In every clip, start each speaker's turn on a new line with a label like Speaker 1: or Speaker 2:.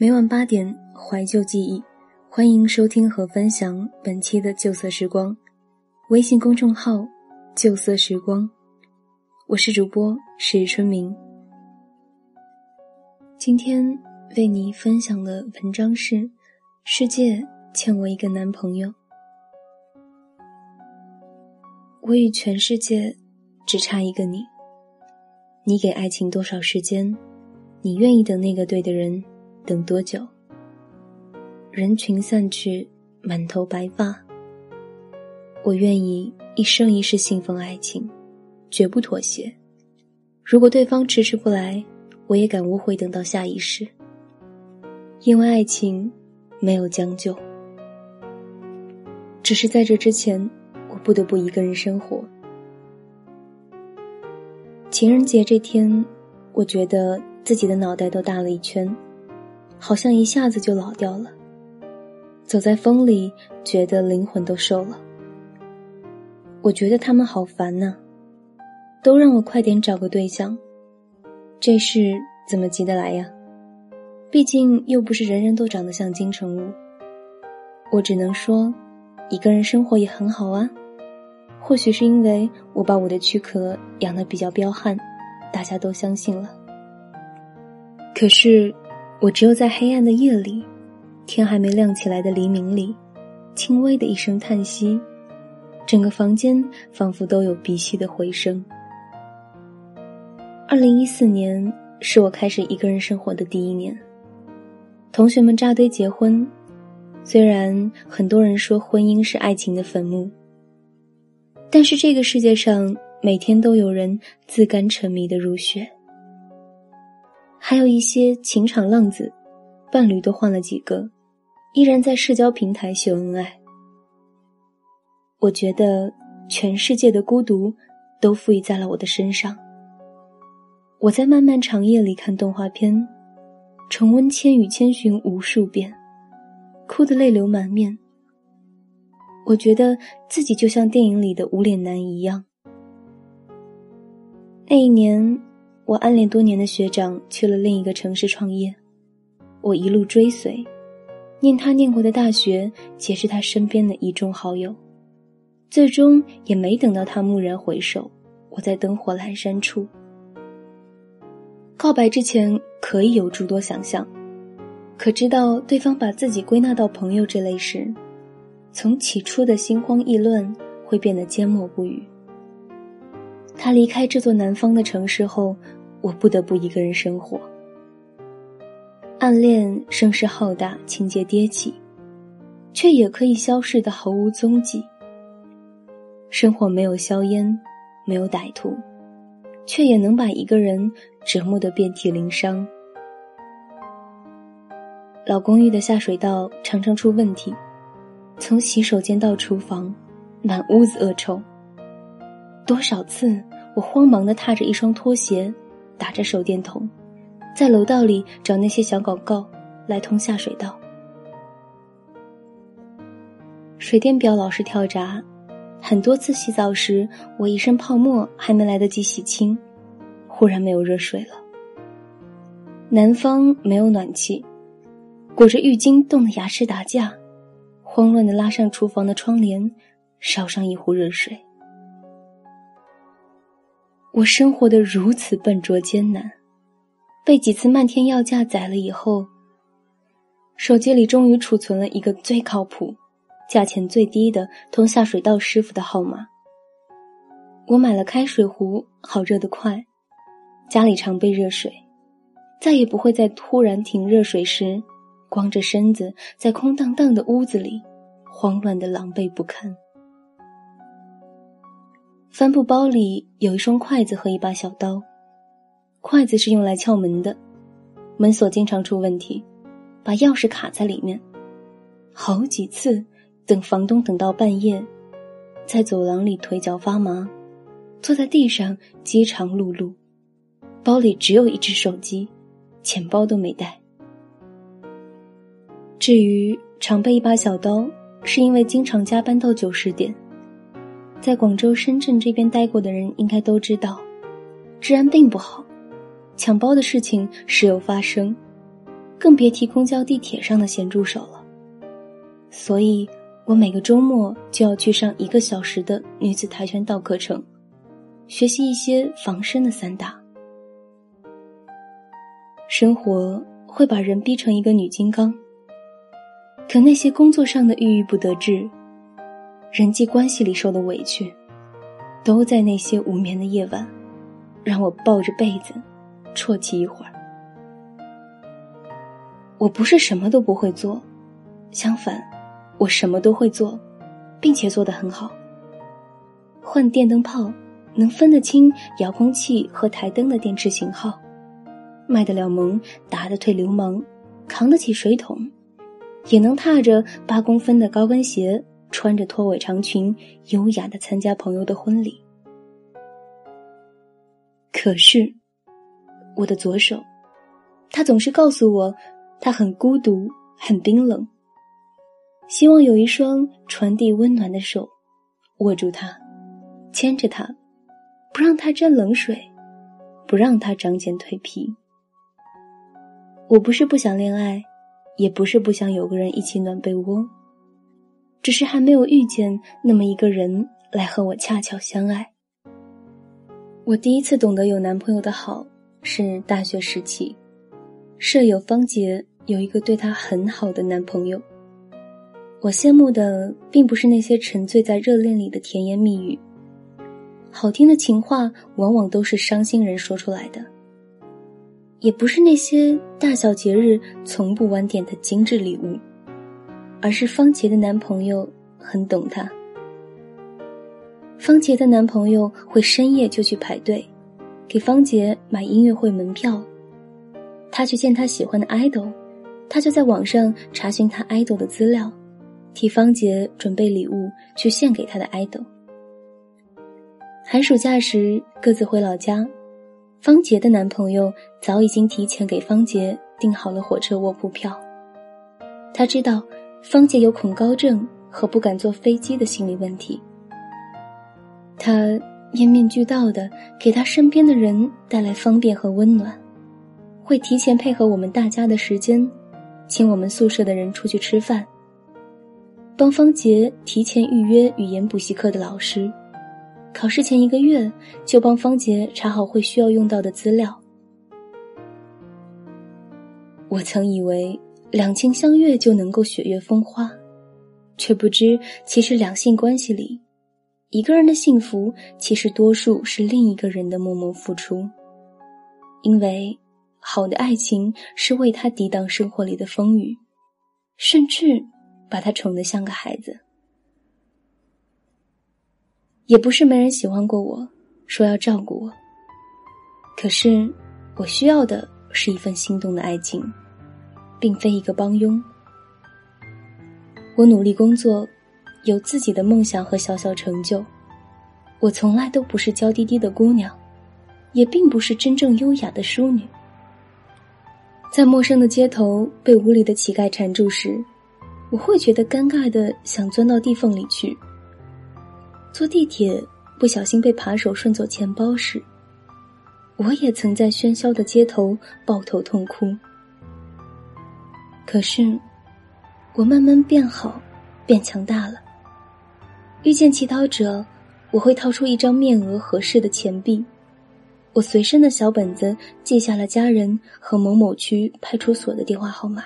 Speaker 1: 每晚八点，怀旧记忆，欢迎收听和分享本期的旧色时光。微信公众号“旧色时光”，我是主播史春明。今天为你分享的文章是《世界欠我一个男朋友》，我与全世界只差一个你。你给爱情多少时间？你愿意等那个对的人？等多久？人群散去，满头白发。我愿意一生一世信奉爱情，绝不妥协。如果对方迟迟不来，我也敢无悔等到下一世。因为爱情没有将就，只是在这之前，我不得不一个人生活。情人节这天，我觉得自己的脑袋都大了一圈。好像一下子就老掉了。走在风里，觉得灵魂都瘦了。我觉得他们好烦呐，都让我快点找个对象。这事怎么急得来呀？毕竟又不是人人都长得像金城武。我只能说，一个人生活也很好啊。或许是因为我把我的躯壳养得比较彪悍，大家都相信了。可是。我只有在黑暗的夜里，天还没亮起来的黎明里，轻微的一声叹息，整个房间仿佛都有鼻息的回声。二零一四年是我开始一个人生活的第一年，同学们扎堆结婚，虽然很多人说婚姻是爱情的坟墓，但是这个世界上每天都有人自甘沉迷的入学。还有一些情场浪子，伴侣都换了几个，依然在社交平台秀恩爱。我觉得全世界的孤独都赋予在了我的身上。我在漫漫长夜里看动画片，重温《千与千寻》无数遍，哭得泪流满面。我觉得自己就像电影里的无脸男一样。那一年。我暗恋多年的学长去了另一个城市创业，我一路追随，念他念过的大学，结识他身边的一众好友，最终也没等到他蓦然回首，我在灯火阑珊处。告白之前可以有诸多想象，可知道对方把自己归纳到朋友这类时，从起初的心慌意乱，会变得缄默不语。他离开这座南方的城市后。我不得不一个人生活。暗恋声势浩大，情节迭起，却也可以消逝的毫无踪迹。生活没有硝烟，没有歹徒，却也能把一个人折磨得遍体鳞伤。老公寓的下水道常常出问题，从洗手间到厨房，满屋子恶臭。多少次，我慌忙的踏着一双拖鞋。打着手电筒，在楼道里找那些小广告来通下水道。水电表老是跳闸，很多次洗澡时，我一身泡沫还没来得及洗清，忽然没有热水了。南方没有暖气，裹着浴巾冻得牙齿打架，慌乱的拉上厨房的窗帘，烧上一壶热水。我生活的如此笨拙艰难，被几次漫天要价宰了以后，手机里终于储存了一个最靠谱、价钱最低的通下水道师傅的号码。我买了开水壶，好热得快，家里常备热水，再也不会在突然停热水时，光着身子在空荡荡的屋子里，慌乱的狼狈不堪。帆布包里有一双筷子和一把小刀，筷子是用来撬门的，门锁经常出问题，把钥匙卡在里面。好几次等房东等到半夜，在走廊里腿脚发麻，坐在地上饥肠辘辘，包里只有一只手机，钱包都没带。至于常备一把小刀，是因为经常加班到九十点。在广州、深圳这边待过的人应该都知道，治安并不好，抢包的事情时有发生。更别提公交、地铁上的咸猪手了。所以，我每个周末就要去上一个小时的女子跆拳道课程，学习一些防身的散打。生活会把人逼成一个女金刚，可那些工作上的郁郁不得志，人际关系里受的委屈，都在那些无眠的夜晚，让我抱着被子啜泣一会儿。我不是什么都不会做，相反，我什么都会做，并且做得很好。换电灯泡，能分得清遥控器和台灯的电池型号。卖得了萌，打得退流氓，扛得起水桶，也能踏着八公分的高跟鞋，穿着拖尾长裙，优雅的参加朋友的婚礼。可是，我的左手，他总是告诉我，他很孤独，很冰冷，希望有一双传递温暖的手，握住他，牵着他，不让他沾冷水，不让他长茧蜕皮。我不是不想恋爱，也不是不想有个人一起暖被窝，只是还没有遇见那么一个人来和我恰巧相爱。我第一次懂得有男朋友的好是大学时期，舍友方杰有一个对她很好的男朋友。我羡慕的并不是那些沉醉在热恋里的甜言蜜语，好听的情话往往都是伤心人说出来的。也不是那些大小节日从不晚点的精致礼物，而是方杰的男朋友很懂她。方杰的男朋友会深夜就去排队，给方杰买音乐会门票。他去见他喜欢的 idol，他就在网上查询他 idol 的资料，替方杰准备礼物去献给他的 idol。寒暑假时各自回老家。方杰的男朋友早已经提前给方杰订好了火车卧铺票。他知道方杰有恐高症和不敢坐飞机的心理问题。他面面俱到的给他身边的人带来方便和温暖，会提前配合我们大家的时间，请我们宿舍的人出去吃饭，帮方杰提前预约语言补习课的老师。考试前一个月，就帮方杰查好会需要用到的资料。我曾以为两情相悦就能够雪月风花，却不知其实两性关系里，一个人的幸福其实多数是另一个人的默默付出。因为好的爱情是为他抵挡生活里的风雨，甚至把他宠得像个孩子。也不是没人喜欢过我，说要照顾我。可是，我需要的是一份心动的爱情，并非一个帮佣。我努力工作，有自己的梦想和小小成就。我从来都不是娇滴滴的姑娘，也并不是真正优雅的淑女。在陌生的街头被无理的乞丐缠住时，我会觉得尴尬的想钻到地缝里去。坐地铁不小心被扒手顺走钱包时，我也曾在喧嚣的街头抱头痛哭。可是，我慢慢变好，变强大了。遇见乞讨者，我会掏出一张面额合适的钱币，我随身的小本子记下了家人和某某区派出所的电话号码。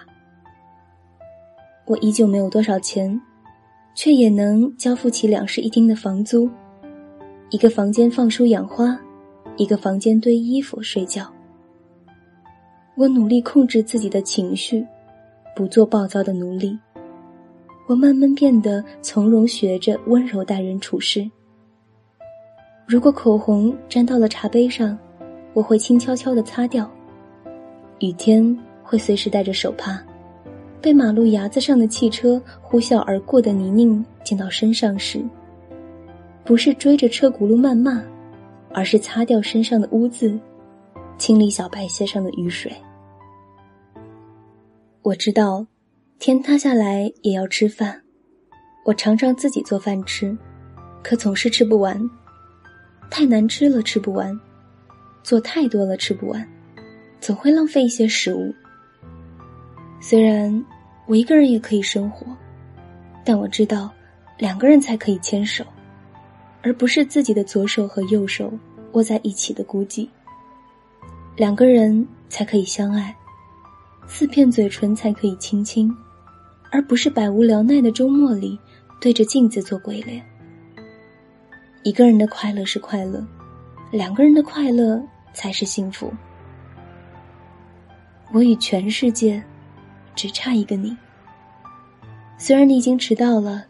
Speaker 1: 我依旧没有多少钱。却也能交付起两室一厅的房租，一个房间放书养花，一个房间堆衣服睡觉。我努力控制自己的情绪，不做暴躁的奴隶。我慢慢变得从容，学着温柔待人处事。如果口红沾到了茶杯上，我会轻悄悄的擦掉。雨天会随时带着手帕。被马路牙子上的汽车呼啸而过的泥泞溅到身上时，不是追着车轱辘谩骂，而是擦掉身上的污渍，清理小白鞋上的雨水。我知道，天塌下来也要吃饭。我常常自己做饭吃，可总是吃不完，太难吃了吃不完，做太多了吃不完，总会浪费一些食物。虽然我一个人也可以生活，但我知道，两个人才可以牵手，而不是自己的左手和右手握在一起的孤寂。两个人才可以相爱，四片嘴唇才可以亲亲，而不是百无聊赖的周末里对着镜子做鬼脸。一个人的快乐是快乐，两个人的快乐才是幸福。我与全世界。只差一个你。虽然你已经迟到了，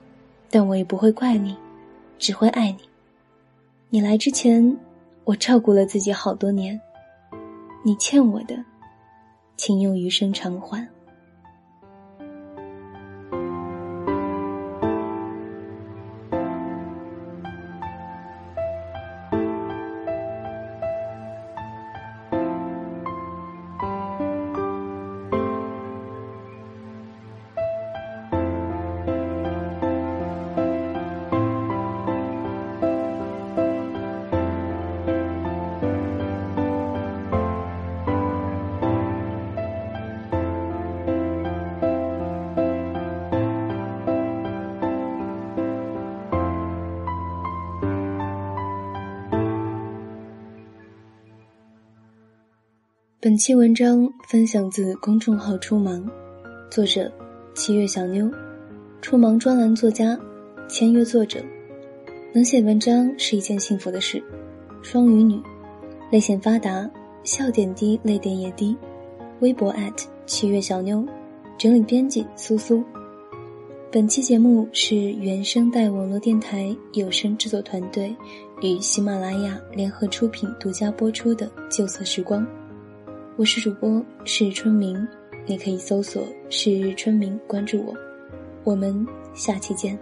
Speaker 1: 但我也不会怪你，只会爱你。你来之前，我照顾了自己好多年，你欠我的，请用余生偿还。本期文章分享自公众号“初芒”，作者七月小妞，初芒专栏作家，签约作者。能写文章是一件幸福的事。双鱼女，泪腺发达，笑点低，泪点也低。微博七月小妞，整理编辑苏苏。本期节目是原声带网络电台有声制作团队与喜马拉雅联合出品、独家播出的《旧色时光》。我是主播是春明，你可以搜索“是春明”关注我，我们下期见。